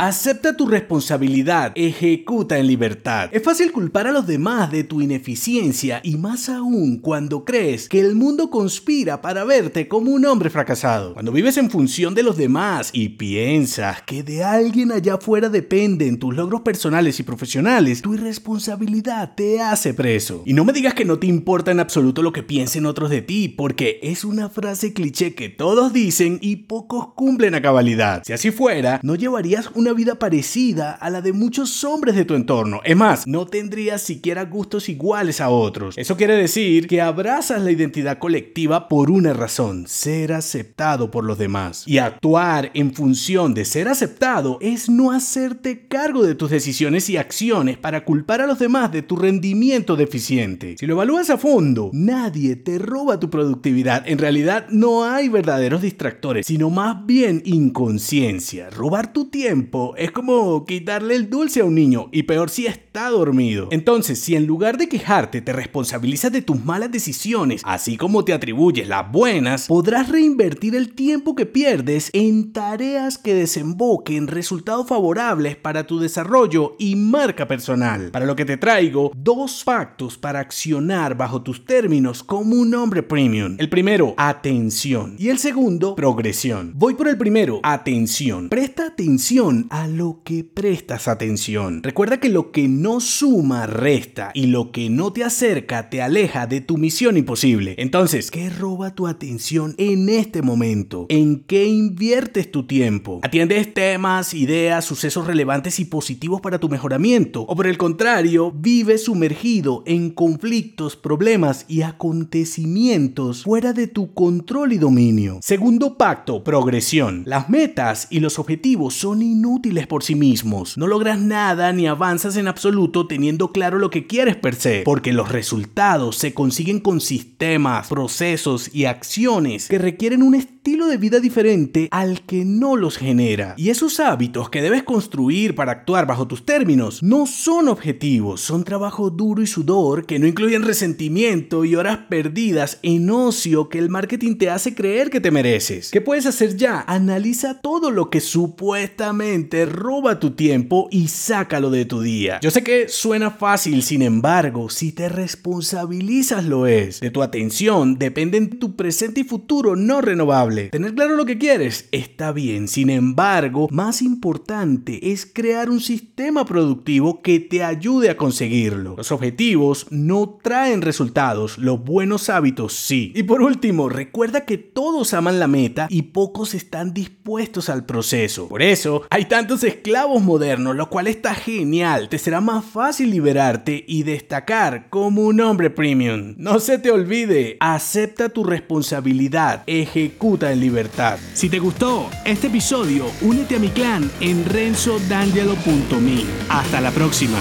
Acepta tu responsabilidad, ejecuta en libertad. Es fácil culpar a los demás de tu ineficiencia y más aún cuando crees que el mundo conspira para verte como un hombre fracasado. Cuando vives en función de los demás y piensas que de alguien allá afuera dependen tus logros personales y profesionales, tu irresponsabilidad te hace preso. Y no me digas que no te importa en absoluto lo que piensen otros de ti, porque es una frase cliché que todos dicen y pocos cumplen a cabalidad. Si así fuera, no llevarías una vida parecida a la de muchos hombres de tu entorno. Es más, no tendrías siquiera gustos iguales a otros. Eso quiere decir que abrazas la identidad colectiva por una razón, ser aceptado por los demás. Y actuar en función de ser aceptado es no hacerte cargo de tus decisiones y acciones para culpar a los demás de tu rendimiento deficiente. Si lo evalúas a fondo, nadie te roba tu productividad. En realidad no hay verdaderos distractores, sino más bien inconsciencia. Robar tu tiempo es como quitarle el dulce a un niño y peor si está dormido. Entonces, si en lugar de quejarte te responsabilizas de tus malas decisiones, así como te atribuyes las buenas, podrás reinvertir el tiempo que pierdes en tareas que desemboquen resultados favorables para tu desarrollo y marca personal. Para lo que te traigo dos pactos para accionar bajo tus términos como un hombre premium. El primero, atención. Y el segundo, progresión. Voy por el primero, atención. Presta atención a lo que prestas atención. Recuerda que lo que no suma resta y lo que no te acerca te aleja de tu misión imposible. Entonces, ¿qué roba tu atención en este momento? ¿En qué inviertes tu tiempo? ¿Atiendes temas, ideas, sucesos relevantes y positivos para tu mejoramiento? ¿O por el contrario, vives sumergido en conflictos, problemas y acontecimientos fuera de tu control y dominio? Segundo pacto, progresión. Las metas y los objetivos son inútiles útiles por sí mismos. No logras nada ni avanzas en absoluto teniendo claro lo que quieres per se, porque los resultados se consiguen con sistemas, procesos y acciones que requieren un estilo de vida diferente al que no los genera. Y esos hábitos que debes construir para actuar bajo tus términos no son objetivos, son trabajo duro y sudor que no incluyen resentimiento y horas perdidas en ocio que el marketing te hace creer que te mereces. ¿Qué puedes hacer ya? Analiza todo lo que supuestamente roba tu tiempo y sácalo de tu día. Yo sé que suena fácil, sin embargo, si te responsabilizas lo es. De tu atención dependen tu presente y futuro no renovable. Tener claro lo que quieres está bien, sin embargo, más importante es crear un sistema productivo que te ayude a conseguirlo. Los objetivos no traen resultados, los buenos hábitos sí. Y por último, recuerda que todos aman la meta y pocos están dispuestos al proceso. Por eso, hay tantos esclavos modernos, lo cual está genial. Te será más fácil liberarte y destacar como un hombre premium. No se te olvide, acepta tu responsabilidad, ejecuta en libertad. Si te gustó este episodio, únete a mi clan en renzodangelo.me. Hasta la próxima.